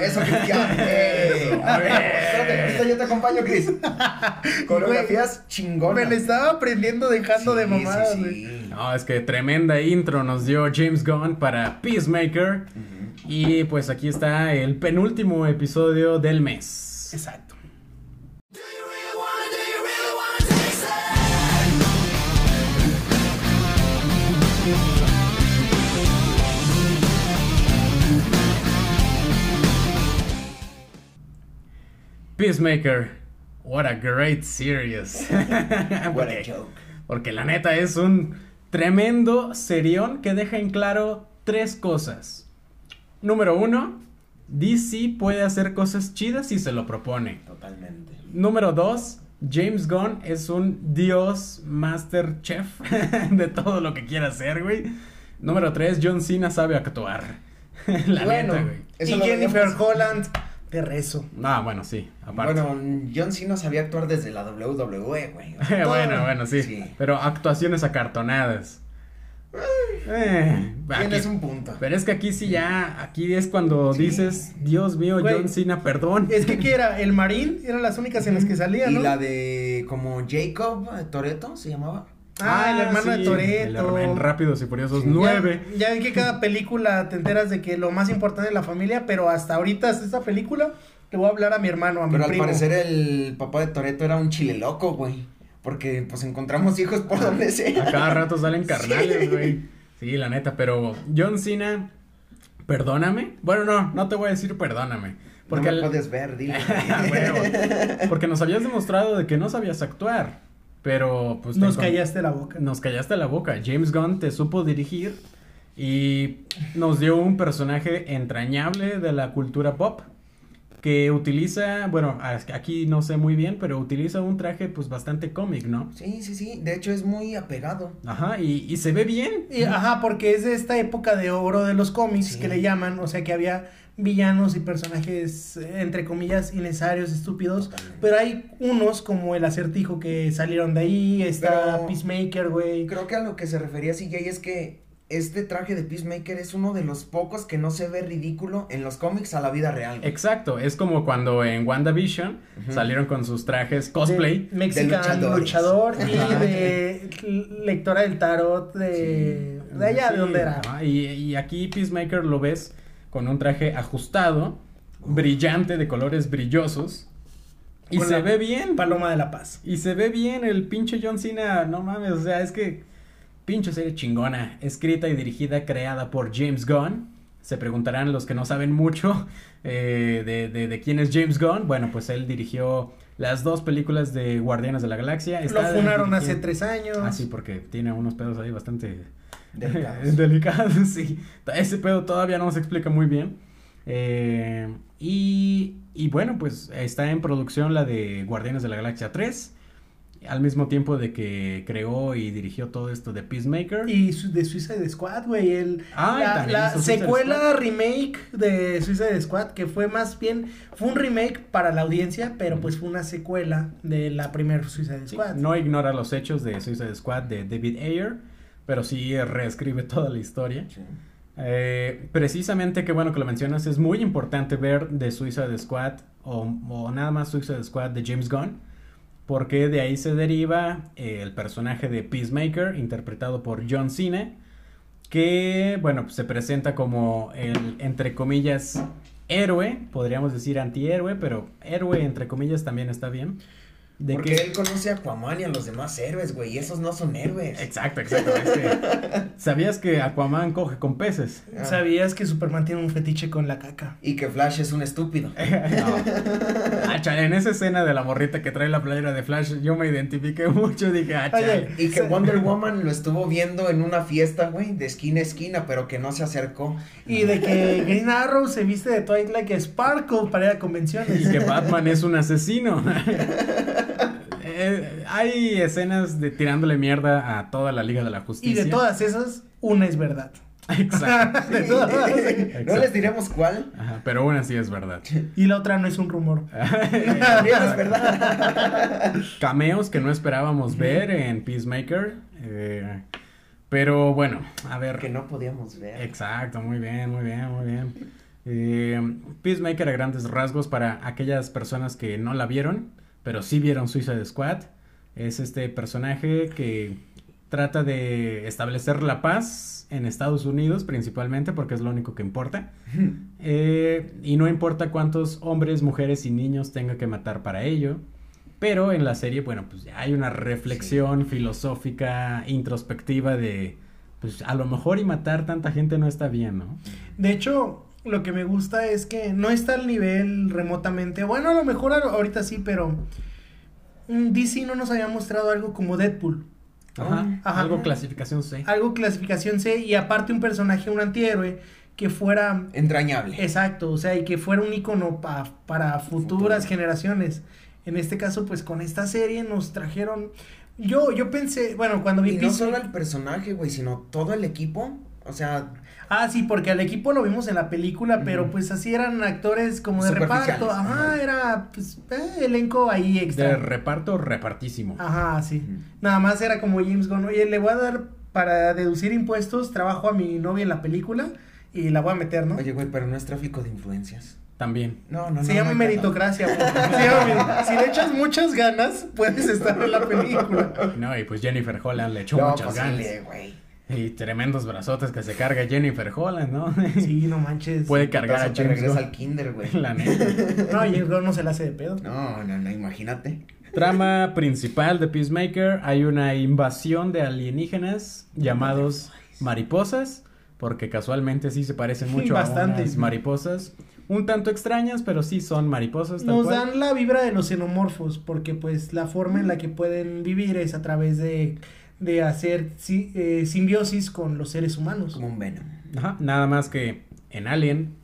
Eso, Cristian. Eh, espérate, ahorita yo te acompaño, Chris. Coreografías chingonas. Me le estaba aprendiendo dejando Sí, de mamadas, sí, sí. No, es que tremenda intro nos dio James Gunn para Peacemaker. Y pues aquí está el penúltimo episodio del mes. Exacto. Peacemaker. What a great series. What a porque, joke. porque la neta es un tremendo serión que deja en claro tres cosas. Número uno, DC puede hacer cosas chidas si se lo propone. Totalmente. Número dos, James Gunn es un dios master chef de todo lo que quiera hacer, güey. Número tres, John Cena sabe actuar. la Bueno, neta, güey. Y Jennifer Holland, de rezo. Ah, bueno, sí, aparte. Bueno, John Cena sabía actuar desde la WWE, güey. Bueno, bueno, sí, Sí. Pero actuaciones acartonadas. Eh, aquí- Tienes un punto. Pero es que aquí sí ya, aquí es cuando Sí. dices, Dios mío, Güey. John Cena, perdón. Es que, ¿qué era? El Marín eran las únicas en las que salía, Y ¿no? la de como Jacob eh, Toreto se llamaba. Ah, el hermano de sí, hermano- En Rápidos y Furiosos Sí. 9. Ya, ya ven que cada película te enteras de que lo más importante es la familia, pero hasta ahorita, hasta esta película, le voy a hablar a mi hermano, a mi Pero al primo. parecer el papá de Toreto era un chile loco, güey. Porque pues encontramos hijos por donde A sea. cada rato salen carnales, güey. Sí, la neta, pero John Cena, perdóname. Bueno, no, no te voy a decir perdóname. Porque, no me puedes ver, dile. Ah, porque nos habías demostrado de que no sabías actuar. Pero pues Nos callaste la boca. Nos callaste la boca. James Gunn te supo dirigir y nos dio un personaje entrañable de la cultura pop que utiliza, bueno, a- aquí no sé muy bien, pero utiliza un traje pues bastante cómic, ¿no? Sí, sí, sí. De hecho es muy apegado. Ajá, y, y se ve bien. Y, ajá, porque es de esta época de oro de los cómics Sí. que le llaman, o sea que había villanos y personajes entre comillas innecesarios, estúpidos, Totalmente. pero hay unos como el acertijo que salieron de ahí, está Pero- Peacemaker, güey. Creo que a lo que se refería CJ es que este traje de Peacemaker es uno de los pocos que no se ve ridículo en los cómics a la vida real. güey. Exacto, es como cuando en WandaVision Ujú. salieron con sus trajes cosplay. De Mexican De luchadores. luchador y de lectora del tarot de, Sí. de allá, Sí, de donde era. ajá, y, y aquí Peacemaker lo ves con un traje ajustado, brillante, de colores brillosos. Y Con se ve bien. Paloma de la Paz. Y se ve bien el pinche John Cena, no mames, o sea, es que pinche serie chingona, escrita y dirigida, creada por James Gunn. Se preguntarán los que no saben mucho eh, de, de, de quién es James Gunn. Bueno, pues él dirigió las dos películas de Guardianes de la Galaxia. Lo funaron hace tres años. Ah, sí, porque tiene unos pedos ahí bastante Delicados. delicados, sí. Ese pedo todavía no se explica muy bien. Eh, y, y bueno, pues está en producción la de Guardianes de la Galaxia 3. Al mismo tiempo de que creó y dirigió todo esto de Peacemaker. Y su- de Suicide Squad, güey. El, Ah, la secuela Squad. remake de Suicide Squad, que fue más bien, fue un remake para la audiencia, pero pues fue una secuela de la primera Suicide Sí, Squad. no ignora los hechos de Suicide Squad de David Ayer, pero sí reescribe toda la historia. Sí. Eh, precisamente que bueno que lo mencionas, es muy importante ver de Suicide Squad o, o nada más Suicide Squad de James Gunn, porque de ahí se deriva eh, el personaje de Peacemaker, interpretado por John Cena, que bueno, pues, se presenta como el, entre comillas, héroe, podríamos decir antihéroe, pero héroe entre comillas también está bien. De Porque que- él conoce a Aquaman y a los demás héroes, güey. Y esos no son héroes. Exacto, exacto. es que- ¿Sabías que Aquaman coge con peces? Ah. ¿Sabías que Superman tiene un fetiche con la caca? Y que Flash es un estúpido. No. Ah, chale, en esa escena de la morrita que trae la playera de Flash, yo me identifiqué mucho. Dije, ah, Oye. Y que. Wonder Woman lo estuvo viendo en una fiesta, güey, de esquina a esquina, pero que no se acercó. Y de que Green Arrow se viste de Twilight Sparkle para ir a convenciones. Y que Batman es un asesino. Eh, hay escenas de tirándole mierda a toda la Liga de la Y Justicia. de todas esas, una es verdad. Exacto. No les diremos cuál. Ajá, pero una sí es verdad. Y la otra no es un rumor. También es verdad. Cameos que no esperábamos ver en Peacemaker. eh, Pero bueno, a ver. Que no podíamos ver. Exacto, muy bien, muy bien, muy bien. Eh, Peacemaker a grandes rasgos para aquellas personas que no la vieron, pero sí vieron Suicide Squad. Es este personaje que trata de establecer la paz en Estados Unidos principalmente porque es lo único que importa. Eh, y no importa cuántos hombres, mujeres y niños tenga que matar para ello. Pero en la serie, bueno, pues ya hay una reflexión filosófica, introspectiva de, pues a lo mejor y matar tanta gente no está bien, ¿no? De hecho, lo que me gusta es que no está al nivel remotamente. Bueno, a lo mejor ahorita sí, pero DC no nos había mostrado algo como Deadpool. Ajá, Ajá. algo clasificación C. Algo clasificación C y aparte un personaje, un antihéroe que fuera entrañable. Exacto, o sea, y que fuera un icono para futuras generaciones. En este caso, pues con esta serie nos trajeron. Yo, yo pensé, bueno, cuando vi. Y no solo el personaje, güey, sino todo el equipo. O sea. Ah, sí, porque al equipo lo vimos en la película, pero pues así eran actores como de reparto. Ajá, era pues eh, elenco ahí extra. De reparto repartísimo. Ajá, sí. Nada más era como James Gunn. Oye, le voy a dar para deducir impuestos, trabajo a mi novia en la película y la voy a meter, ¿no? Oye, güey, pero no es tráfico de influencias. También. No, no, Se llama meritocracia. Si le echas muchas ganas, puedes estar en la película. No, y pues Jennifer Holland le echó muchas pues ganas. Y tremendos brazotes que se carga Jennifer Holland, ¿no? Sí, no manches. Puede cargar a James regresa al kinder, güey. La neta. No, James Gunn no se la hace de pedo. No, no, no, imagínate. Trama principal de Peacemaker, hay una invasión de alienígenas llamados mariposas, porque casualmente sí se parecen mucho a unas mariposas un tanto extrañas, pero sí son mariposas. Nos dan la vibra de los xenomorfos, porque pues la forma en la que pueden vivir es a través de, de hacer eh, simbiosis con los seres humanos. Como un venom. Ajá, nada más que en Alien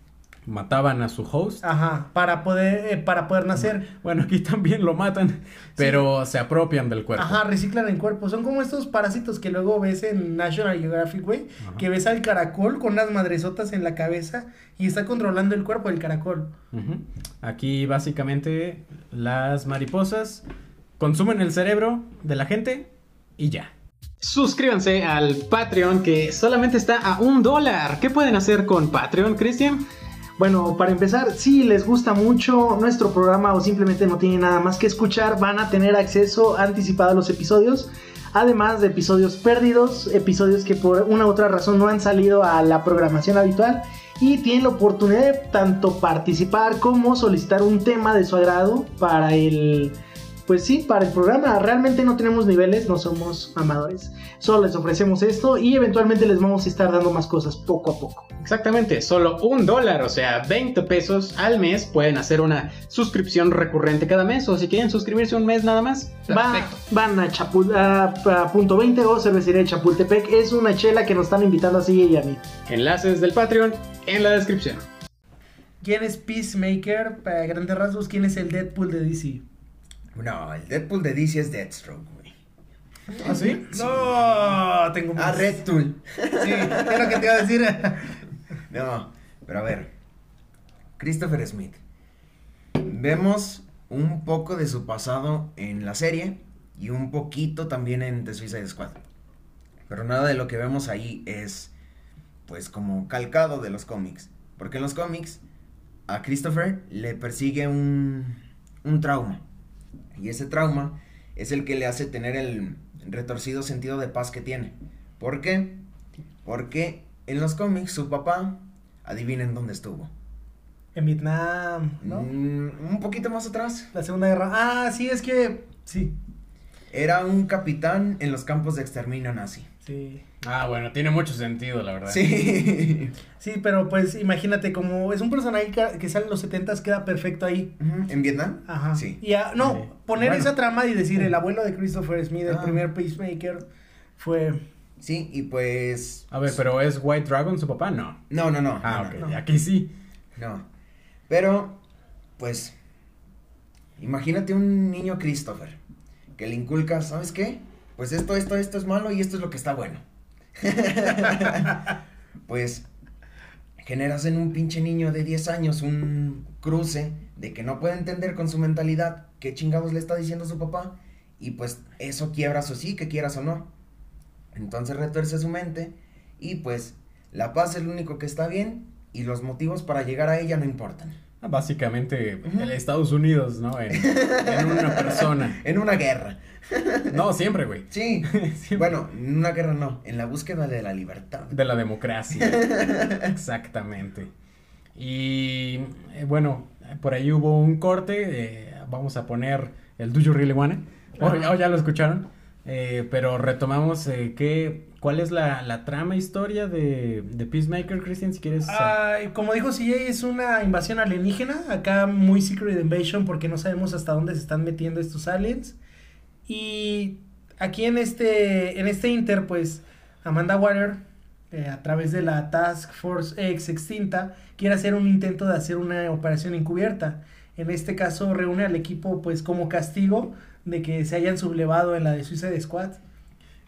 mataban a su host. Ajá, para poder, eh, para poder nacer. Bueno, aquí también lo matan, pero se apropian del cuerpo. Ajá, reciclan el cuerpo. Son como estos parásitos que luego ves en National Geographic, güey, que ves al caracol con unas madresotas en la cabeza y está controlando el cuerpo del caracol. Aquí básicamente las mariposas consumen el cerebro de la gente y ya. Suscríbanse al Patreon que solamente está a un dólar. ¿Qué pueden hacer con Patreon, Cristian? Bueno, para empezar, si les gusta mucho nuestro programa o simplemente no tienen nada más que escuchar, van a tener acceso anticipado a los episodios. Además de episodios perdidos, episodios que por una u otra razón no han salido a la programación habitual y tienen la oportunidad de tanto participar como solicitar un tema de su agrado para el pues sí, para el programa realmente no tenemos niveles, no somos amadores. Solo les ofrecemos esto y eventualmente les vamos a estar dando más cosas poco a poco. Exactamente, solo un dólar, o sea, 20 pesos al mes pueden hacer una suscripción recurrente cada mes o si quieren suscribirse un mes nada más. van a, Chapul a, punto 20 o cervecería de Chapultepec. Es una chela que nos están invitando así y a mí. Enlaces del Patreon en la descripción. ¿Quién es Peacemaker? Para grandes rasgos, ¿quién es el Deadpool de DC? No, el Deadpool de DC es Deathstroke, güey. ¿Ah, sí? No, tengo más. Ah, Red Tool. Sí, es lo que te iba a decir. no, pero a ver. Christopher Smith. Vemos un poco de su pasado en la serie y un poquito también en The Suicide Squad. Pero nada de lo que vemos ahí es, pues, como calcado de los cómics. Porque en los cómics a Christopher le persigue un, un trauma. Y ese trauma es el que le hace tener el retorcido sentido de paz que tiene. ¿Por qué? Porque en los cómics su papá, adivinen dónde estuvo. En Vietnam, ¿no? Mm, un poquito más atrás. La Segunda Guerra. Ah, sí, es que sí. Era un capitán en los campos de exterminio nazi. Sí. Ah, bueno, tiene mucho sentido, la verdad. Sí. sí, pero pues imagínate, como es un personaje que sale en los 70 queda perfecto ahí. ¿En Vietnam? Ajá. Sí. Y no, poner esa trama y decir el abuelo de Christopher Smith, el ah. primer Peacemaker, fue... Sí, y pues... A ver, pero ¿es White Dragon su papá? No. No, no, no. Ah, ok, aquí sí. No. Pero, pues, imagínate un niño Christopher que le inculca, ¿sabes qué? Pues esto, esto, esto es malo y esto es lo que está bueno. pues generas en un pinche niño de 10 años un cruce de que no puede entender con su mentalidad qué chingados le está diciendo su papá y pues eso quiebra su sí, que quieras o no. Entonces retuerce su mente y pues la paz es lo único que está bien y los motivos para llegar a ella no importan. Ah, Básicamente, el Estados Unidos, ¿no? En, en una persona. En una guerra. No, siempre, güey. Sí. Siempre. Bueno, en una guerra no, en la búsqueda de la libertad. De la democracia. Exactamente. Y eh, bueno, por ahí hubo un corte. eh, vamos a poner el Do You Really Wanna. O ya, lo escucharon. Eh, pero retomamos qué, cuál es la, la trama, historia de, de Peacemaker, Christian, si quieres. Como dijo CJ, es una invasión alienígena. Acá muy Secret Invasion porque no sabemos hasta dónde se están metiendo estos aliens. Y aquí en este, en este Inter, pues Amanda Water, eh, a través de la Task Force X extinta, quiere hacer un intento de hacer una operación encubierta. En este caso reúne al equipo pues como castigo de que se hayan sublevado en la de Suicide Squad.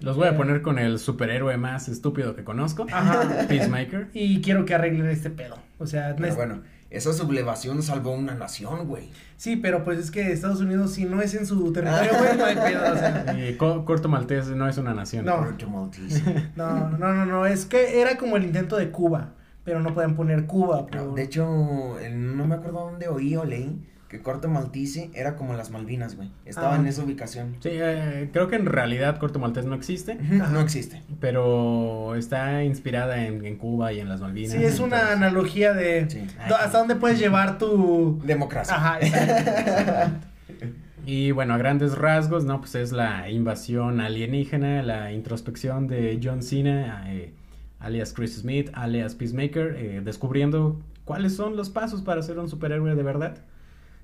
Los voy a poner con el superhéroe más estúpido que conozco, Ajá. Peacemaker. Y quiero que arreglen este pedo. O sea, Pero bueno, esa sublevación salvó una nación, güey. Sí, pero pues es que Estados Unidos, si no es en su territorio, güey, no hay pedo. O sea, Y Co- Corto Maltés no es una nación. No. Corto Maltese. no, no, no, no, es que era como el intento de Cuba, pero no pueden poner Cuba. No, por- de hecho, no me acuerdo dónde oí o leí que Corto Maltese era como las Malvinas, güey. Estaba Ah. en esa ubicación. Sí, eh, creo que en realidad Corto Maltés no existe, No existe. pero está inspirada en, en Cuba y en las Malvinas. Sí, es una entonces- analogía de Sí. hasta dónde puedes llevar tu... Democracia. Ajá, exacto. Y bueno, a grandes rasgos, ¿no? Pues es la invasión alienígena, la introspección de John Cena, eh, alias Chris Smith, alias Peacemaker, eh, descubriendo cuáles son los pasos para ser un superhéroe de verdad.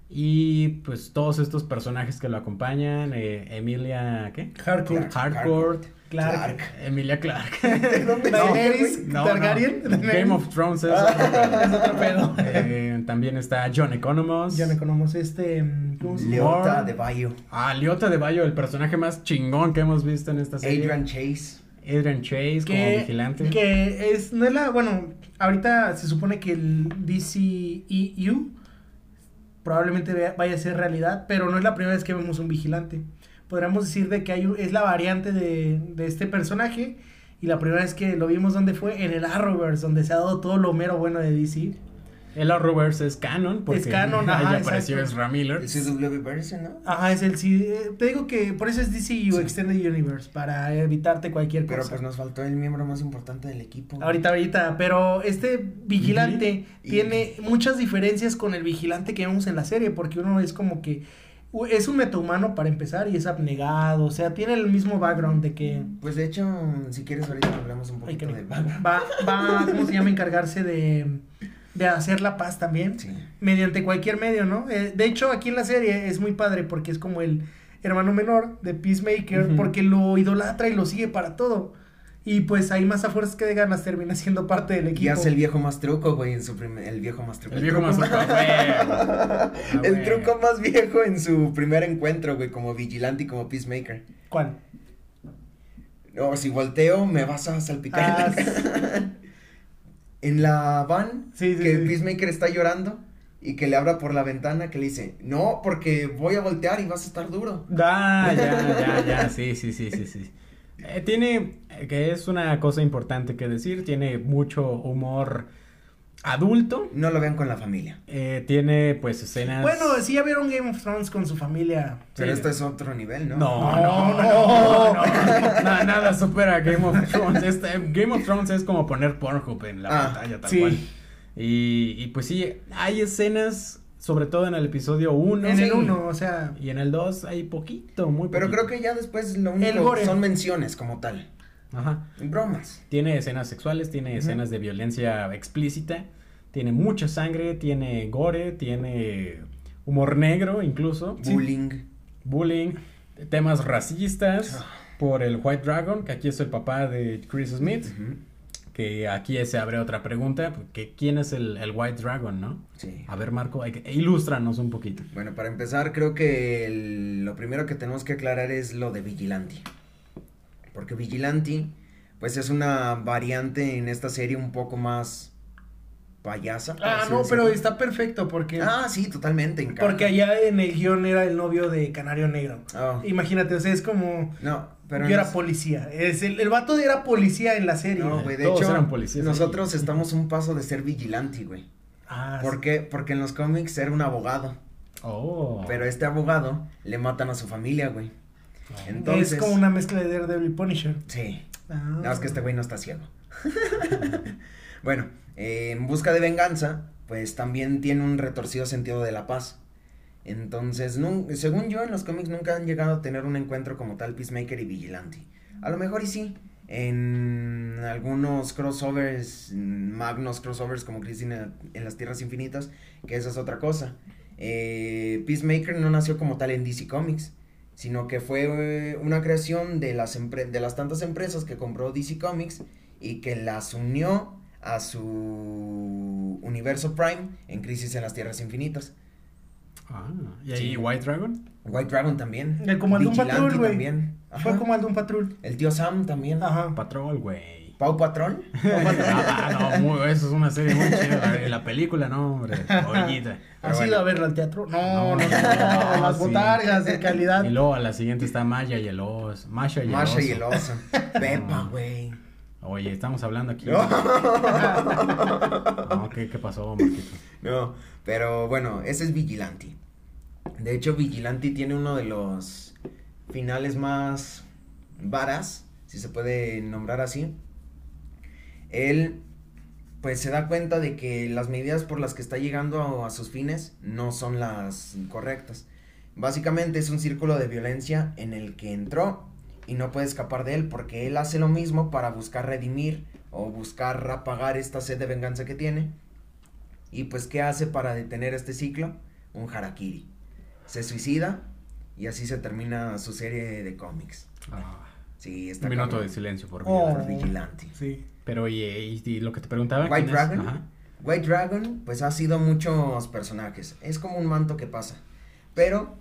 Y pues todos estos personajes que lo acompañan, eh, Emilia, ¿qué? Hardcore. Hardcore, Clark. Emilia Clark. Daenerys No, Targaryen. no. Game of Thrones es Ah, otro pedo. es otro pedo. Eh, también está John Economos. Ya me conocemos este... mm, ¿cómo se llama? Leota de Bayo. Ah, Leota de Bayo, el personaje más chingón que hemos visto en esta serie. Adrian Chase. Adrian Chase como vigilante. que es, no es la, bueno, ahorita se supone que el DCEU probablemente vaya a ser realidad, pero no es la primera vez que vemos un vigilante. Podríamos decir de que hay, es la variante de, de este personaje y la primera vez que lo vimos donde fue en el Arrowverse, donde se ha dado todo lo mero bueno de DC. El Arrowverse es canon. Porque Es canon, ajá, apareció exacto. Ezra Miller. El CW version, ¿no? Ajá, es el sí, eh, te digo que por eso es DCEU Sí. Extended Universe para evitarte cualquier Pero cosa. pues nos faltó el miembro más importante del equipo. Ahorita, ahorita, pero este vigilante tiene muchas diferencias con el vigilante que vemos en la serie, porque uno es como que es un metahumano para empezar y es abnegado, o sea, tiene el mismo background de que Pues de hecho, si quieres ahorita hablamos un ay, poquito que de va, va, ¿cómo se llama? Encargarse de, de hacer la paz también, Sí. mediante cualquier medio, ¿no? Eh, de hecho, aquí en la serie es muy padre porque es como el hermano menor de Peacemaker, porque lo idolatra y lo sigue para todo. Y pues ahí más a fuerzas que de ganas termina siendo parte del equipo. Y hace el viejo más truco, güey, en su primer... El viejo más truco. El viejo más truco Ah, El güey. truco más viejo en su primer encuentro, güey, como vigilante y como peacemaker. ¿Cuál? No, si volteo, me vas a salpicar Ah. En la van, Sí, sí, que sí. Peacemaker está llorando y que le abra por la ventana, que le dice, no, porque voy a voltear y vas a estar duro. Ah, ya, ya, ya, sí, sí, sí, sí, sí. Eh, tiene, eh, que es una cosa importante que decir, tiene mucho humor adulto, No lo vean con la familia. eh, tiene pues escenas... Bueno, sí ya vieron Game of Thrones con su familia. Pero Sí. esto es otro nivel, ¿no? No, No, no, no, no. no, Na- nada supera Game of Thrones. Este, Game of Thrones es como poner Pornhub en la Ah, pantalla tal sí. cual. Y, y pues sí, hay escenas, sobre todo en el episodio 1. en el 1, o sea, Y en el 2 hay poquito, muy Pero poquito. creo que ya después lo único son menciones como tal. Ajá. Bromas. Tiene escenas sexuales, tiene escenas de violencia explícita, tiene mucha sangre, tiene gore, tiene humor negro incluso, Sí. Bullying. bullying, temas racistas Ah. por el White Dragon, que aquí es el papá de Chris Smith, que aquí se abre otra pregunta, que quién es el, el White Dragon, ¿no? Sí. A ver, Marco, hay que, ilústranos un poquito. Bueno, para empezar, creo que el- lo primero que tenemos que aclarar es lo de Vigilante. Porque Vigilante, pues es una variante en esta serie un poco más payasa. ah, no, decirlo. pero está perfecto porque Ah, sí, totalmente. encaja. porque allá en el guion era el novio de Canario Negro. Ah, Imagínate, o sea, es como no, Pero Yo era policía. Es el, el vato era policía en la serie. No, güey, de Todos hecho, eran policías ahí. nosotros estamos un paso de ser vigilante, güey. Ah, ¿Por qué? Porque en los cómics era un abogado, Oh. pero este abogado le matan a su familia, güey. Entonces, Es como una mezcla de Daredevil y Punisher. Sí, Ah. nada más que este güey no está ciego. bueno, eh, en busca de venganza, pues también tiene un retorcido sentido de la paz. Entonces, según yo, en los cómics nunca han llegado a tener un encuentro como tal Peacemaker y Vigilante. A lo mejor y sí, en algunos crossovers, magnos crossovers como Crisis en, en las Tierras Infinitas, que esa es otra cosa. Eh, Peacemaker no nació como tal en DC Comics, sino que fue eh, una creación de las, empre- de las tantas empresas que compró DC Comics y que las unió a su universo Prime en Crisis en las Tierras Infinitas. Ah, ¿y ahí Sí. White Dragon? White Dragon también. El Vigilante Patrol, güey. también. Fue un patrón. El tío Sam también. Ajá. Patrol, güey. Pau Patrón. Ah, no, muy- eso es una serie muy chida. La- La película, no, hombre. Pero ¿Has bueno. ido a verlo al teatro? No, no, no. No, Las sí. botargas de calidad. Y luego a la siguiente está Maya y el oso. Masha y el Masha y el oso. oso. Pepa, güey. Oye, estamos hablando aquí. No. No, ¿qué, qué pasó, Marquito? No, pero bueno, ese es Vigilante. De hecho, Vigilante tiene uno de los finales más varas, si se puede nombrar así. Él, pues se da cuenta de que las medidas por las que está llegando a, a sus fines no son las correctas. Básicamente es un círculo de violencia en el que entró y no puede escapar de él porque él hace lo mismo para buscar redimir o buscar apagar esta sed de venganza que tiene. Y pues, ¿qué hace para detener este ciclo? Un harakiri. Se suicida y así se termina su serie de cómics. Ah, Sí, está un minuto de silencio Oh. Por vigilante. Sí. Pero, oye, y, y lo que te preguntaba. White. Dragon. Ajá. White Dragon, pues ha sido muchos personajes. Es como un manto que pasa. Pero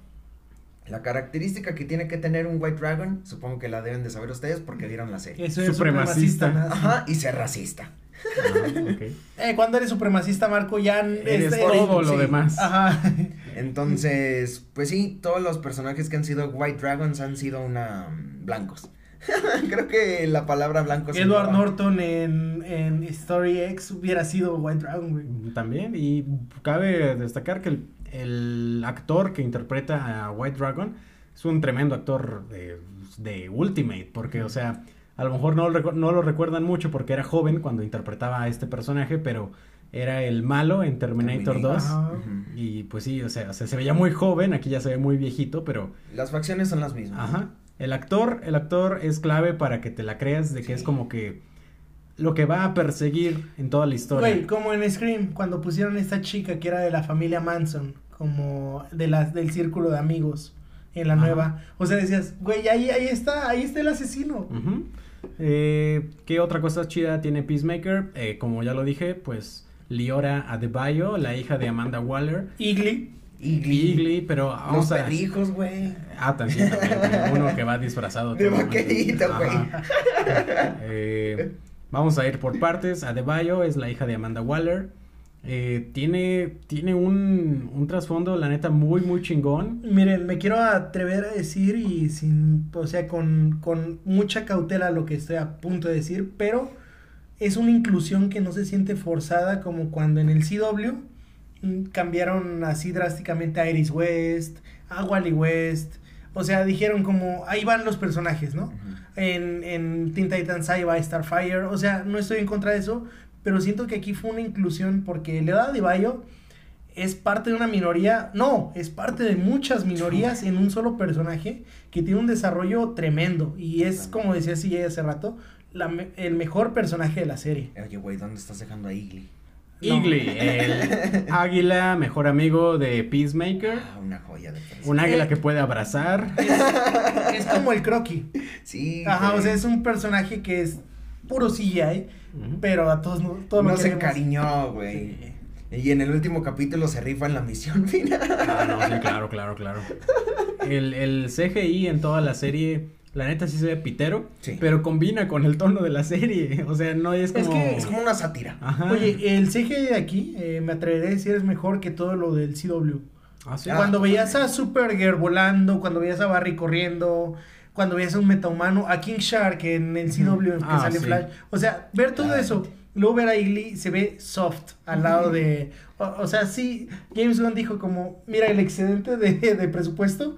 la característica que tiene que tener un White Dragon, supongo que la deben de saber ustedes porque vieron la serie. Eso es Supremacista. Ajá, y ser racista. Ah, ok. Eh, cuando eres supremacista, Marco, ya Eres este, todo lo sí. demás. Ajá. Entonces, pues sí, todos los personajes que han sido White Dragons han sido una mm, blancos. Creo que la palabra blanco Edward Norton en, en Story X hubiera sido White Dragon, güey. También, y cabe destacar que el, el actor que interpreta a White Dragon es un tremendo actor de, de Ultimate, porque, o sea, a lo mejor no, lo no lo recuerdan mucho porque era joven cuando interpretaba a este personaje, pero era el malo en Terminator, Terminator. 2. Ajá. Ujú. Y pues sí, o sea, se, se veía muy joven, aquí ya se ve muy viejito, pero Las facciones son las mismas. Ajá. El actor, el actor es clave para que te la creas de que es como que lo que va a perseguir en toda la historia. Güey, como en Scream, cuando pusieron a esta chica que era de la familia Manson, como de las del círculo de amigos en la Ajá. nueva. O sea, decías, güey, ahí, ahí está, ahí está el asesino. Eh, ¿Qué otra cosa chida tiene Peacemaker? Eh, como ya lo dije, pues Liora Adebayo, la hija de Amanda Waller. Igly. Igly. Igly, pero Los vamos a... perrijos, güey. Ah, también, también, uno que va disfrazado. De vaquerito, güey. Eh, vamos a ir por partes. Adebayo es la hija de Amanda Waller. Eh, tiene tiene un, un trasfondo, la neta, muy, muy chingón. Miren, me quiero atrever a decir y sin, o sea, con, con mucha cautela lo que estoy a punto de decir, pero es una inclusión que no se siente forzada como cuando en el CW cambiaron así drásticamente a Iris West, a Wally West, o sea, dijeron como, ahí van los personajes, ¿no? En, en Teen Titans ahí va Starfire, o sea, no estoy en contra de eso, pero siento que aquí fue una inclusión porque Leonardo de Bayo es parte de una minoría, no, es parte de muchas minorías en un solo personaje que tiene un desarrollo tremendo. Y es, como decía CJ hace rato, la el mejor personaje de la serie. Oye, güey, ¿dónde estás dejando a Igly? No. El águila, mejor amigo de Peacemaker. Ah, una joya de persona. Un águila que puede abrazar. Es como el croqui. Sí. Ajá, güey. o sea, es un personaje que es puro CGI, pero a todos, no- todos no se encariñó, güey. Y en el último capítulo se rifa en la misión final. Ah, no, sí, claro, claro, claro. El, el CGI en toda la serie, la neta sí se ve pitero, Sí. pero combina con el tono de la serie. O sea, no es Es como. que Es como una sátira. Ajá. Oye, el CGI de aquí, eh, me atreveré a decir, es mejor que todo lo del CW. Ah, sí. Ah, cuando veías a. Supergirl volando, cuando veías a Barry corriendo, cuando veías a un metahumano, a King Shark en el CW que Ah, sale sí. Flash. O sea, ver todo eso. Luego ver a Igly se ve soft al lado de. O, o sea, sí, James Gunn dijo como: Mira, el excedente de, de presupuesto,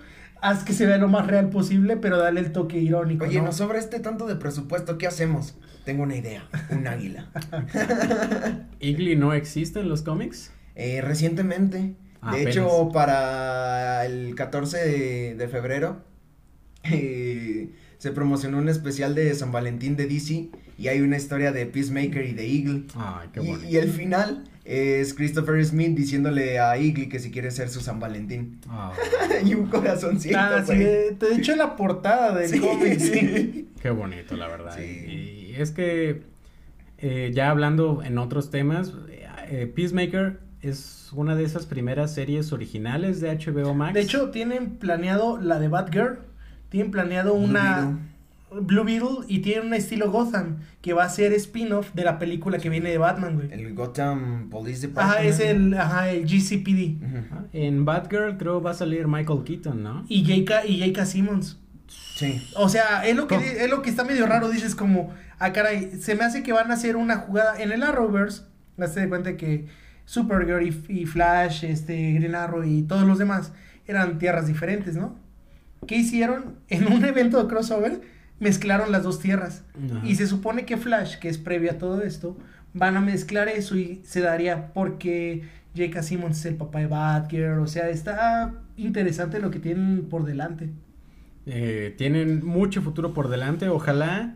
haz que se vea lo más real posible, pero dale el toque irónico. Oye, ¿no? nos sobra este tanto de presupuesto, ¿qué hacemos? Tengo una idea, un águila. Igly no existe en los cómics. Eh, recientemente, Ah, de apenas. hecho, para el 14 de, de febrero, eh, se promocionó un especial de San Valentín de DC y hay una historia de Peacemaker y de Eagle. Ay, qué Y, bonito. y el final es Christopher Smith diciéndole a Eagle que si quiere ser su San Valentín. Ah, y un corazoncito, Ah, sí, de, de hecho, en la portada del Sí. cómic, sí. qué bonito, la verdad. Sí. Y es que, eh, ya hablando en otros temas, eh, Peacemaker es una de esas primeras series originales de HBO Max. De hecho, tienen planeado la de Batgirl, tienen planeado una Blue Beetle y tienen un estilo Gotham que va a ser spin-off de la película que viene de Batman, güey. El Gotham Police Department. Ajá, es el, ajá, el GCPD. Ah, En Batgirl creo va a salir Michael Keaton, ¿no? Y J.K. y J.K. Simmons. Sí. O sea, es lo que ¿Cómo? es lo que está medio raro, dices como, ah caray, se me hace que van a hacer una jugada en el Arrowverse, hazte de cuenta que Supergirl y, y Flash, este Green Arrow y todos los demás eran tierras diferentes, ¿no? ¿Qué hicieron? En un evento de crossover mezclaron las dos tierras. Ajá. Y se supone que Flash, que es previo a todo esto, van a mezclar eso y se daría porque J.K. Simmons es el papá de Batgirl. O sea, está interesante lo que tienen por delante. Eh, tienen mucho futuro por delante. Ojalá,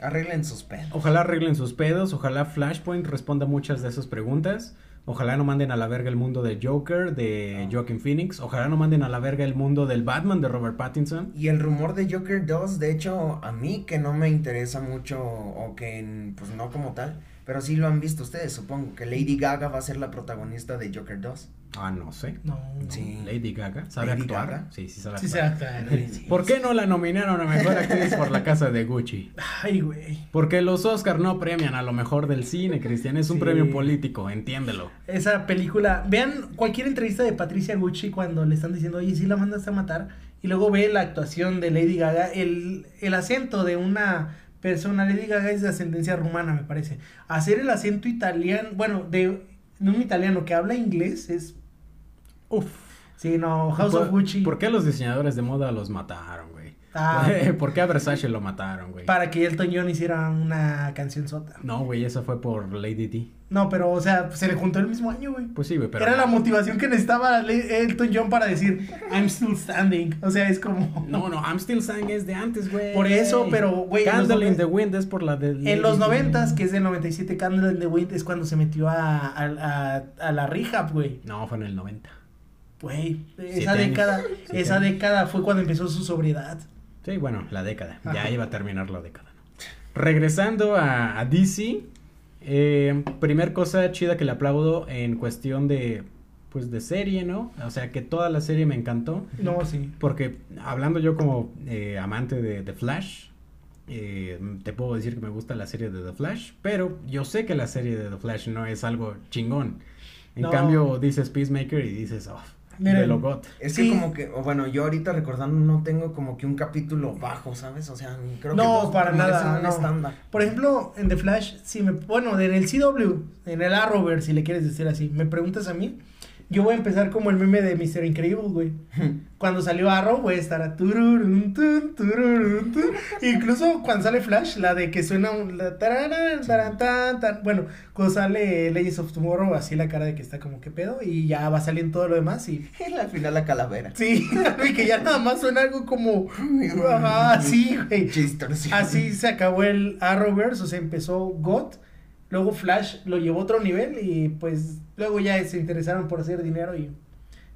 Arreglen sus pedos. ojalá arreglen sus pedos. Ojalá Flashpoint responda muchas de esas preguntas. Ojalá no manden a la verga el mundo de Joker, de No. Joaquin Phoenix. Ojalá no manden a la verga el mundo del Batman de Robert Pattinson. Y el rumor de Joker 2, de hecho, a mí que no me interesa mucho, o que pues no como tal, pero sí lo han visto ustedes, supongo, que Lady Gaga va a ser la protagonista de Joker 2. Ah, no sé. No, Sí. Lady Gaga. ¿Sabe Lady actuar? Gaga. Sí, sí sabe Sí, se actuar. ¿Por qué no la nominaron a Mejor Actriz por la Casa de Gucci? Ay, güey. Porque los Oscar no premian a lo mejor del cine, Cristian. Es un Sí. premio político, entiéndelo. Esa película, vean cualquier entrevista de Patricia Gucci cuando le están diciendo, oye, sí la mandaste a matar. Y luego ve la actuación de Lady Gaga, el, el acento de una persona, Lady Gaga es de ascendencia rumana, me parece. Hacer el acento italiano, bueno, de, de un italiano que habla inglés es... Uf. Sí, no, House ¿Por, of Gucci. ¿Por qué los diseñadores de moda los mataron, güey? Ah. ¿Por qué a Versace lo mataron, güey? Para que Elton John hiciera una canción sota. No, güey, eso fue por Lady D. No, pero, o sea, se le juntó el mismo año, güey. Pues sí, güey, pero... Era la motivación que necesitaba Elton John para decir, I'm still standing. O sea, es como... No, no, I'm Still Sang es de antes, güey. Por eso, pero, güey, Candle in the Wind es por la de... En los noventas, que es del 97, Candle in the Wind es cuando se metió a, a, a- a la rehab, güey. No, fue en el 90. Güey, esa década, esa década fue cuando empezó su sobriedad. Sí, bueno, la década. Ya iba a terminar la década. ¿no? Regresando a, a DC, eh, primer cosa chida que le aplaudo en cuestión de, pues, de serie, ¿no? O sea, que toda la serie me encantó. No, sí. Porque hablando yo como eh, amante de, de Flash, eh, te puedo decir que me gusta la serie de The Flash, pero yo sé que la serie de The Flash no es algo chingón. En No. cambio, dices Peacemaker y dices, oh, Miren, de lo got. Es Sí. que como que, o bueno, yo ahorita recordando no tengo como que un capítulo bajo, ¿sabes? O sea, creo que No, todos para nada, un no. estándar. Por ejemplo, en The Flash, si me, bueno, en el CW, en el Arrowverse, si le quieres decir así, me preguntas a mí, yo voy a empezar como el meme de Mr. Incredible, güey. Cuando salió Arrow, voy a estar a tururun, tun, tururun, tun. Incluso cuando sale Flash, la de que suena un... La tararán. Bueno, cuando sale Legends of Tomorrow, así la cara de que está como que pedo, y ya va saliendo todo lo demás, y... Al final la calavera. Sí, y que ya nada más suena algo como... Ajá, sí, güey. Así se acabó el Arrowverse, o sea, empezó GOT, luego Flash lo llevó a otro nivel y pues luego ya se interesaron por hacer dinero y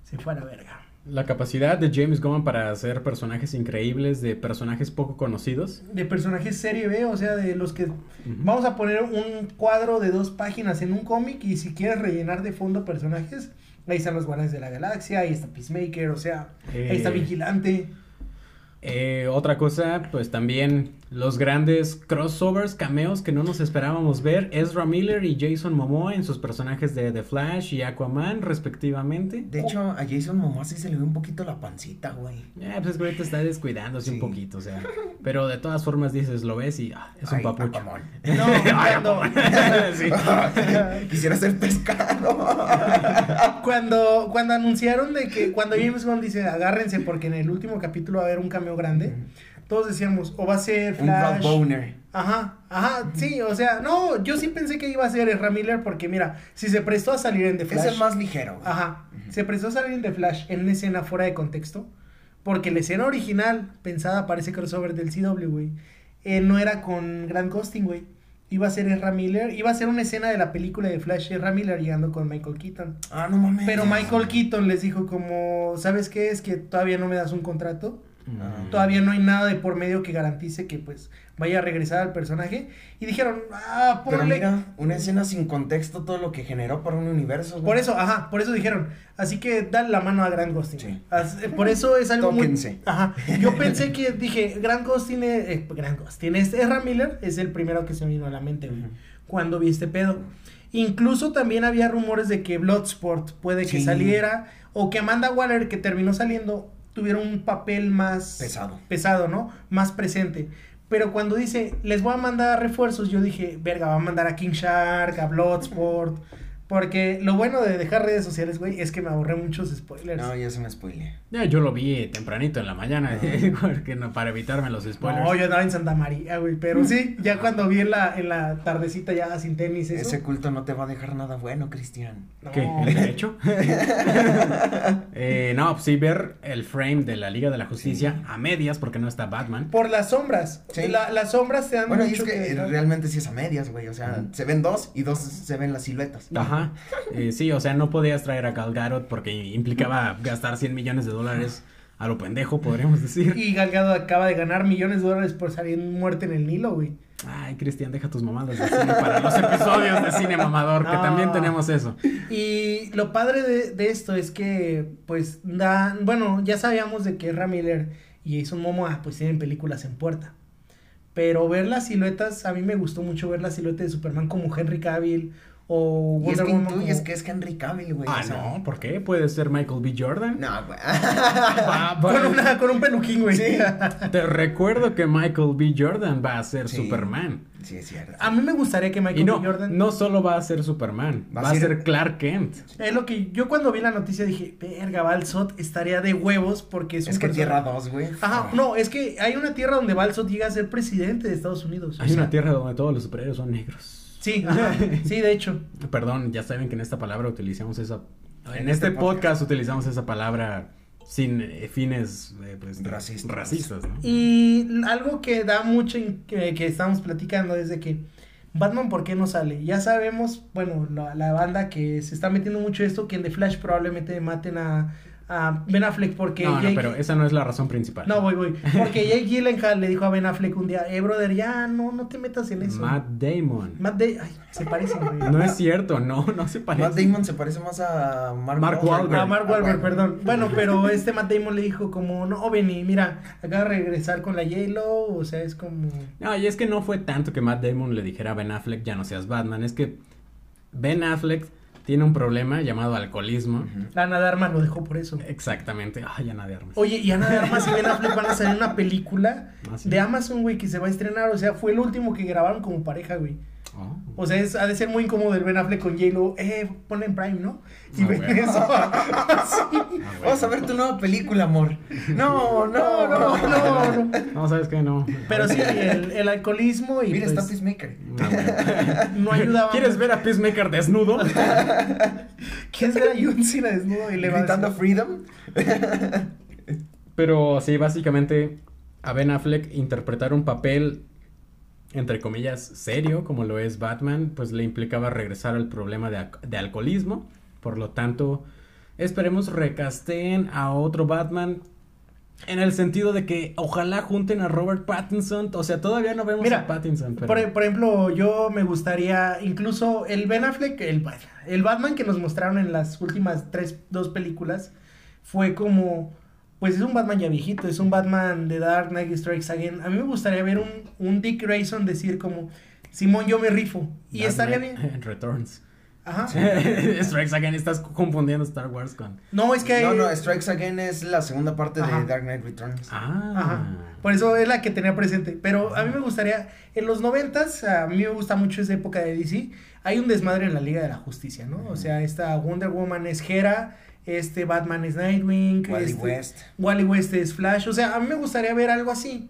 se fue a la verga. La capacidad de James Gunn para hacer personajes increíbles de personajes poco conocidos. De personajes serie B, o sea, de los que vamos a poner un cuadro de dos páginas en un cómic y si quieres rellenar de fondo personajes, ahí están los Guardianes de la Galaxia, ahí está Peacemaker, o sea, ahí está Eh. Vigilante. Eh, otra cosa, pues también los grandes crossovers, cameos que no nos esperábamos ver, Ezra Miller y Jason Momoa en sus personajes de The Flash y Aquaman, respectivamente. De hecho, a Jason Momoa sí se le ve un poquito la pancita, güey. Eh, pues es que ahorita está descuidándose Sí. un poquito, o sea. Pero de todas formas dices, lo ves y ah, es un Ay, papucho. Aquaman. No, Ay, cuando, Sí. Quisiera ser pescado. cuando, cuando anunciaron de que, cuando James Gunn dice, agárrense porque en el último capítulo va a haber un cameo grande, todos decíamos, o va a ser Un Flash. Boner. Ajá, ajá, sí, o sea, no, yo sí pensé que iba a ser Ezra Miller porque mira, si se prestó a salir en The Flash. Es el más ligero. güey. Ajá, se prestó a salir en The Flash en una escena fuera de contexto. Porque la escena original, pensada para ese crossover del CW, güey, eh, no era con Grant Gustin, güey. Iba a ser Ezra Miller, iba a ser una escena de la película de Flash, Ezra Miller llegando con Michael Keaton. Ah, no mames. Pero Michael Keaton les dijo como, ¿sabes qué? Es que todavía no me das un contrato. Mm. Todavía no hay nada de por medio que garantice que pues vaya a regresar al personaje. Y dijeron, ah, Pero ponle... mira, una escena sin contexto, todo lo que generó para un universo. Por eso, ajá, por eso dijeron. Así que dale la mano a Grant Gustin. Sí. Eh, Por eso es algo Tóquense. muy. Ajá. Yo pensé que dije, Grant Gustin, es- eh, Grant es Ezra Miller es el primero que se me vino a la mente, cuando vi este pedo. Incluso también había rumores de que Bloodsport puede que Sí. saliera, o que Amanda Waller, que terminó saliendo, tuviera un papel más Pesado. pesado, ¿no? Más presente. Pero cuando dice, les voy a mandar refuerzos, yo dije, verga, va a mandar a King Shark, a Bloodsport. Porque lo bueno de dejar redes sociales, güey, es que me ahorré muchos spoilers. No, ya es un spoiler. Ya, yo lo vi tempranito en la mañana, porque no, para evitarme los spoilers. No, yo andaba en Santa María, güey. Pero sí, ya cuando vi en la, en la tardecita ya sin tenis, eso. Ese culto no te va a dejar nada bueno, Cristian. no. ¿Qué? ¿El derecho? eh, no, pues sí, ver el frame de la Liga de la Justicia a medias, porque no está Batman. Por las sombras. Sí. La- las sombras te dan Bueno, y mucho es que realmente sí es a medias, güey. O sea, se ven dos y dos se ven las siluetas. Ajá. Eh, sí, o sea, no podías traer a Gal Gadot porque implicaba gastar 100 millones de dólares a lo pendejo, podríamos decir. Y Galgado acaba de ganar millones de dólares por salir muerte en el Nilo, güey. Ay, Cristian, deja tus mamadas de cine para los episodios de cine mamador, que también tenemos eso. Y lo padre de, de esto es que, pues, da, bueno, ya sabíamos de que Ezra Miller y Jason Momoa, pues, tienen películas en puerta. Pero ver las siluetas, a mí me gustó mucho ver la silueta de Superman como Henry Cavill o Y es Wonder que Woman intuyes como- que es Henry Cavill, güey. Ah, o sea, no, ¿por qué? Puede ser Michael B. Jordan. No, güey. Con, una, con un peluquín, güey. Sí. Te recuerdo que Michael B. Jordan va a ser Sí. Superman. Sí, es cierto. A mí me gustaría que Michael no, B. Jordan... no solo va a ser Superman, va, Va a ser- ser Clark Kent. Es lo que yo cuando vi la noticia dije, verga, Balsot estaría de huevos porque es, Es un que personaje- Tierra 2, güey. Ajá, no, es que hay una tierra donde Balsot llega a ser presidente de Estados Unidos. Hay O sea, una tierra donde todos los superhéroes son negros. Sí, ajá, sí, de hecho. Perdón, ya saben que en esta palabra utilizamos esa... En, En este, este podcast. podcast. utilizamos esa palabra sin eh, fines eh, pues, Racistas. racistas, ¿no? Y algo que da mucho en- que, que estamos platicando es de que Batman, ¿por qué no sale? Ya sabemos, bueno, la, la banda que se está metiendo mucho esto, que en The Flash probablemente maten a, a Ben Affleck porque no, no, pero esa no es la razón principal. No, voy, voy. Porque Jake Gyllenhaal le dijo a Ben Affleck un día, eh, brother, ya no, no te metas en eso. Matt Damon. Matt Day, ay, se parecen, güey. No es cierto, no, no se parece. Matt Damon se parece más a Mark, Mark Wahlberg. A Mark Wahlberg, bueno. perdón. Bueno, pero este Matt Damon le dijo como, no, Benny, mira, acaba de regresar con la J-Lo, o sea, es como... No, y es que no fue tanto que Matt Damon le dijera a Ben Affleck, ya no seas Batman, es que Ben Affleck tiene un problema llamado alcoholismo. Ujú. Ana de Armas lo dejó por eso. Exactamente. Ay, Ana de Armas. Oye, y Ana de Armas y Ben Affleck van a salir una película Ah, sí. de Amazon, güey, que se va a estrenar. O sea, fue el último que grabaron como pareja, güey. Oh. O sea, es, ha de ser muy incómodo el Ben Affleck con J-Lo. Eh, ponle en Prime, ¿no? Y Ah, ven eso. Ah, bueno. Vamos a ver tu nueva película, amor. No, no, No, no, no, no. ¿sabes qué? No. Pero sí, el, el alcoholismo y Mira, pues, está Peacemaker. Ah, bueno. no ayudaba. ¿Quieres ver a Peacemaker desnudo? ¿Quieres ver a John Cena desnudo y le va a Gritando Freedom. Pero sí, básicamente a Ben Affleck interpretar un papel entre comillas serio como lo es Batman, pues le implicaba regresar al problema de, de alcoholismo. Por lo tanto, esperemos recasten a otro Batman en el sentido de que ojalá junten a Robert Pattinson. O sea, todavía no vemos Mira, a Pattinson. Pero... Por, por ejemplo, yo me gustaría, incluso el Ben Affleck, el, el Batman que nos mostraron en las últimas tres, dos películas, fue como pues es un Batman ya viejito, es un Batman de Dark Knight Strikes Again. A mí me gustaría ver un, un Dick Grayson decir como, Simón, yo me rifo. Y Dark estaría bien. Returns. Ajá. Strikes Again, estás confundiendo Star Wars con. No, es que... No, no, Strikes Again es la segunda parte Ajá. de Dark Knight Returns. Ah. Ajá. Por eso es la que tenía presente. Pero a mí me gustaría, en los noventas, a mí me gusta mucho esa época de DC. Hay un desmadre en la Liga de la Justicia, ¿no? O sea, esta Wonder Woman es Hera, este Batman es Nightwing, Wally este, West. Wally West es Flash. O sea, a mí me gustaría ver algo así.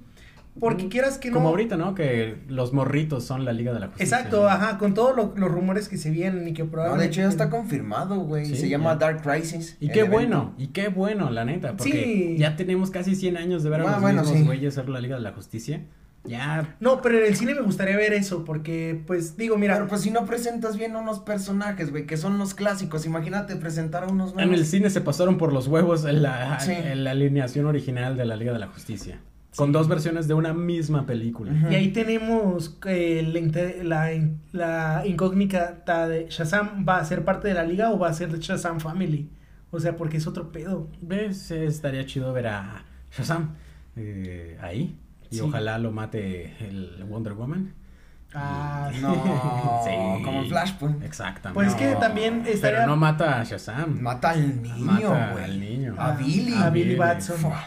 Porque quieras que no. Como ahorita, ¿no? Que los morritos son la Liga de la Justicia. Exacto, ¿no? ajá, con todos lo- los rumores que se vienen y que No, probablemente. de hecho ya está confirmado, güey. Sí, Se llama ya. Dark Crisis. Y qué evento. bueno, y qué bueno, la neta, porque Sí. ya tenemos casi 100 años de ver a Ah, los bueno, mismos sí. güeyes hacer la Liga de la Justicia. Ya, No, pero en el cine me gustaría ver eso, porque, pues, digo, mira. Pero pues si no presentas bien unos personajes, güey, que son los clásicos, imagínate presentar a unos nuevos. en el cine se pasaron por los huevos en la, Sí. en la alineación original de la Liga de la Justicia. Con dos versiones de una misma película. Y ahí tenemos la incógnita de Shazam va a ser parte de la liga o va a ser de Shazam Family. O sea, porque es otro pedo. ¿Ves? Estaría chido ver a Shazam eh, ahí. Y Sí. ojalá lo mate el Wonder Woman. Ah, No, Sí. como Flashpoint. Exactamente. Pues es que No, también estaría. Pero no mata a Shazam. Mata al niño, Mata güey. al niño. A Billy. A Billy. Batson. Fua.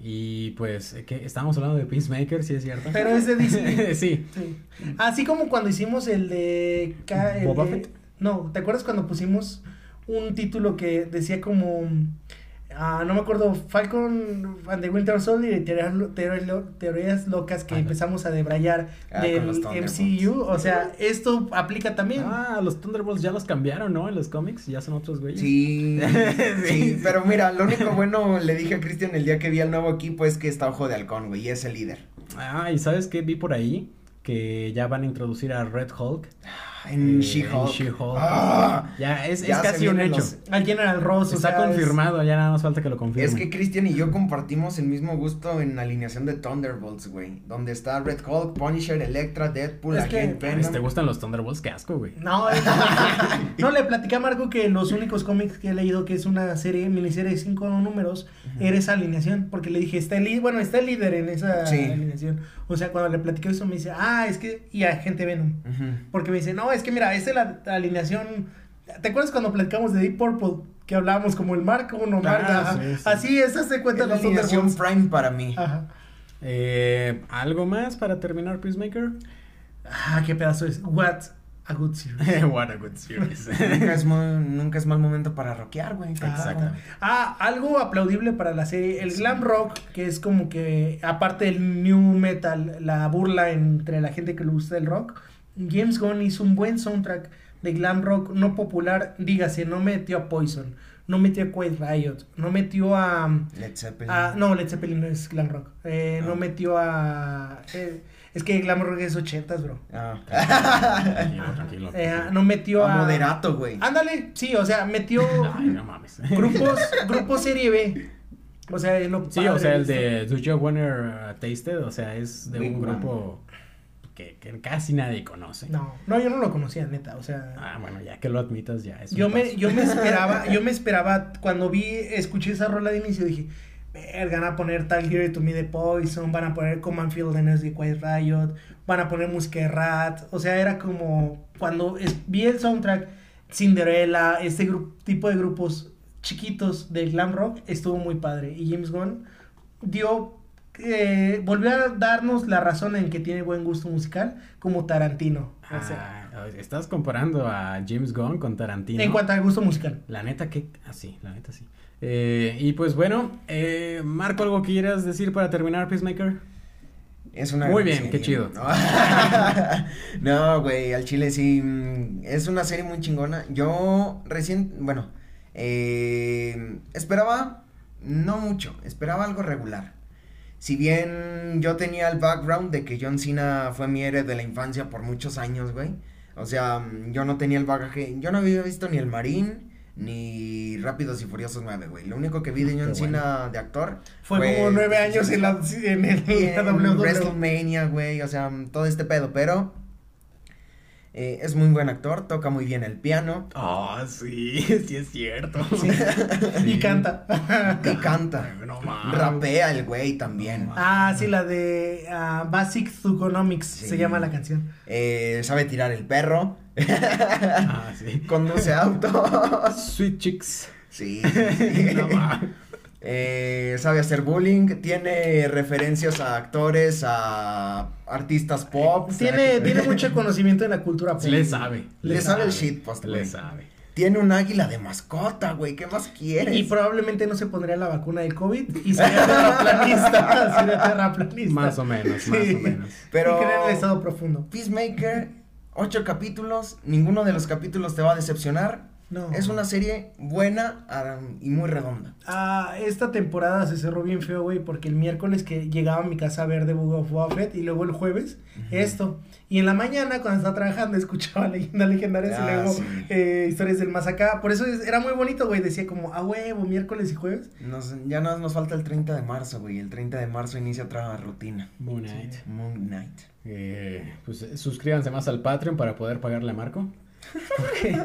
Y pues, ¿qué? Estábamos hablando de Peacemaker, sí es cierto. Pero es de DC. sí. Sí. Así como cuando hicimos el de. el ¿Boba de- Fett? No, ¿te acuerdas cuando pusimos un título que decía como. Ah, no me acuerdo, Falcon and the Winter Soldier y teorías, teorías, teorías locas que Ajá. empezamos a debrayar Ah, del. MCU. O sea, esto aplica también. Ah, los Thunderbolts ya los cambiaron, ¿no? En los cómics, ya son otros güeyes. Sí, Sí. sí, pero mira, lo único bueno le dije a Cristian el día que vi al nuevo equipo es que está Ojo de Halcón, güey, y es el líder. Ah, y ¿sabes qué? Vi por ahí que ya van a introducir a Red Hulk. En eh, She-Hulk. She-Hulk. Ah, ya, es, ya es casi un hecho. los- Al General Ross, Está sea, es- confirmado, ya nada más falta que lo confirmen. Es que Cristian y yo compartimos el mismo gusto en la alineación de Thunderbolts, güey. Donde está Red Hulk, Punisher, Electra, Deadpool, Es que- Agent Venom. ¿Te gustan los Thunderbolts? Qué asco, güey. No, es- no, le platicé a Marco que los únicos cómics que he leído, que es una serie, miniserie de cinco números, era esa alineación, porque le dije, está el líder, bueno, está el líder en esa Sí. alineación. O sea, cuando le platiqué eso me dice, ah, es que, y a gente Venom. Porque me dice, no, es que mira, esta es la, la alineación, ¿te acuerdas cuando platicamos de Deep Purple? Que hablábamos como el Marco 1, Marco, Ah, sí, sí. así es, hazte cuenta Es la los alineación. Prime para mí. Ajá. Eh, ¿Algo más para terminar Peacemaker? Ah, qué pedazo es. What a good series. What a good series. nunca, es muy- nunca es mal momento para rockear, güey. Exactamente. Ah, algo aplaudible para la serie. El glam rock, que es como que, aparte del new metal, la burla entre la gente que le gusta el rock. James Gunn hizo un buen soundtrack de glam rock no popular. Dígase, no metió a Poison, no metió a Quiet Riot, no metió a. Led Zeppelin. a- no, Led Zeppelin no es glam rock. Eh, No Ah. metió a. eh, es que glam rock es ochentas, bro. Ah. tranquilo, tranquilo. Eh, no metió A a. moderato, güey. Ándale, sí, o sea, metió. Ay, no mames. Grupos, grupos serie B. O sea, es lo Sí, padre o sea, el de Do You Wanna uh, Taste It, o sea, es de Big un grupo que, que casi nadie conoce. No, no, yo no lo conocía, neta, o sea. Ah, bueno, ya que lo admitas, ya es yo me, paso. yo me esperaba, yo me esperaba, cuando vi, escuché esa rola de inicio, dije, verga, van a poner Tal Gear to Me de Poison, van a poner Command Field de Quiet Riot, van a poner música de Rat, o sea, era como, cuando es- vi el soundtrack, Cinderella, este tipo de grupos chiquitos de glam rock, estuvo muy padre, y James Gunn dio, eh, volvió a darnos la razón en que tiene buen gusto musical, como Tarantino, o sea, Ah, estás comparando a James Gunn con Tarantino. en cuanto al gusto musical. La neta que... Ah, sí, la neta sí. Eh, y pues bueno, eh, Marco, ¿algo que quieras decir para terminar Peacemaker? Es una Muy bien, qué chido. No, No, güey, al chile sí. mm, Es una serie muy chingona. Yo recién, bueno, eh, esperaba, no mucho, esperaba algo regular. Si bien yo tenía el background de que John Cena fue mi héroe de la infancia por muchos años, güey. O sea, mm, yo no tenía el bagaje, yo no había visto ni el Marín ni Rápidos y Furiosos 9, güey. Lo único que vi de Qué John bueno. Cena de actor Fue como nueve años en la, en el, en WWE. WrestleMania, güey, o sea, todo este pedo, pero Eh, es muy buen actor, toca muy bien el piano. Ah, sí, sí es cierto. Y canta. Y canta. No. Rapea el güey también. No Ah, sí, la de ah, Basic Thugonomics Sí. se llama la canción. Eh, sabe tirar el perro. Ah, sí. Conduce autos. Sweet Chicks. Sí. sí. No. Eh, sabe hacer bullying. Tiene referencias a actores, a artistas pop. Tiene, tiene mucho conocimiento en la cultura pop. Le sabe. Le sabe el shitpost, Le güey. sabe. Tiene un águila de mascota, güey. ¿Qué más quieres? Y probablemente no se pondría la vacuna del COVID y sería terraplanista. sería terraplanista. Más o menos, más Sí. o menos. Pero- Y creer en el estado profundo. Peacemaker, ocho capítulos. Ninguno de los capítulos te va a decepcionar. No. Es una serie buena ah, y muy redonda. Ah, esta temporada se cerró bien feo, güey, porque el miércoles que llegaba a mi casa a ver The Book of Buffett y luego el jueves esto. Y en la mañana, cuando estaba trabajando, escuchaba leyendas legendarias Ah, y luego sí. eh, historias del más acá. Por eso es- era muy bonito, güey. Decía como, a huevo, miércoles y jueves. Nos- ya nada más nos falta el 30 de marzo, güey. El 30 de marzo inicia otra rutina. Moon Knight. Moon Knight. Eh, pues eh, suscríbanse más al Patreon para poder pagarle a Marco.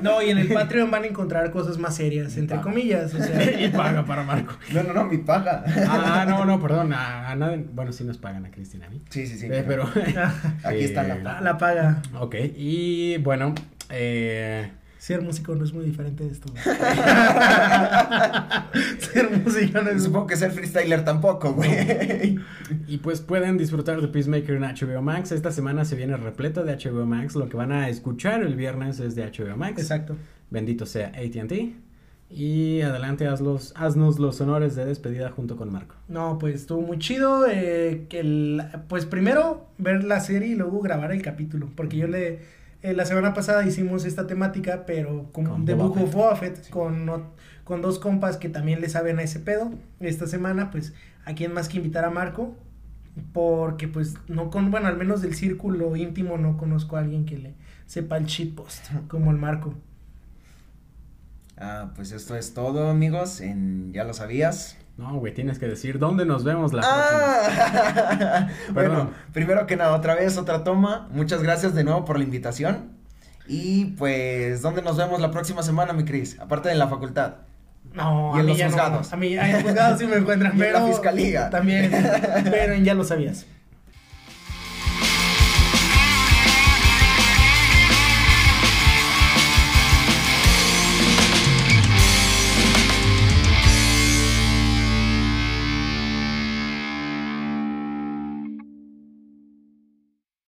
No, y en el Patreon van a encontrar cosas más serias, entre Paga. comillas. O sea, y paga para Marco. No, no, no, mi paga. Ah, no, no, perdón. A, a nadie- bueno, sí nos pagan a Cristina a mí. Sí, sí, sí. Eh, pero. Aquí está la eh, la, la paga. Ok, y bueno, eh, Ser músico no es muy diferente de esto. güey. Ser músico no es Supongo que ser freestyler tampoco, güey. y pues pueden disfrutar de Peacemaker en HBO Max. Esta semana se viene repleta de HBO Max. Lo que van a escuchar el viernes es de HBO Max. Exacto. Bendito sea ATT. Y adelante, hazlos, haznos los honores de despedida junto con Marco. No, pues estuvo muy chido. eh, que el- pues primero ver la serie y luego grabar el capítulo. Porque yo le. Eh, la semana pasada hicimos esta temática, pero con, Con The Book of Fett. Boba Fett, con, con dos compas que también le saben a ese pedo. Esta semana, pues, ¿a quién más que invitar a Marco? Porque, pues, no con. Bueno, al menos del círculo íntimo no conozco a alguien que le sepa el shitpost, como el Marco. Ah, pues esto es todo, amigos. En Ya lo sabías. No, güey, tienes que decir dónde nos vemos la próxima. Ah, bueno, Perdón. primero que nada, otra vez, otra toma. Muchas gracias de nuevo por la invitación. Y pues, ¿dónde nos vemos la próxima semana, mi Cris? Aparte de la facultad. No, Y a en mí los ya juzgados. no. A mí en los juzgados sí me encuentran, Y en pero. la fiscalía. También. Pero en ya lo sabías.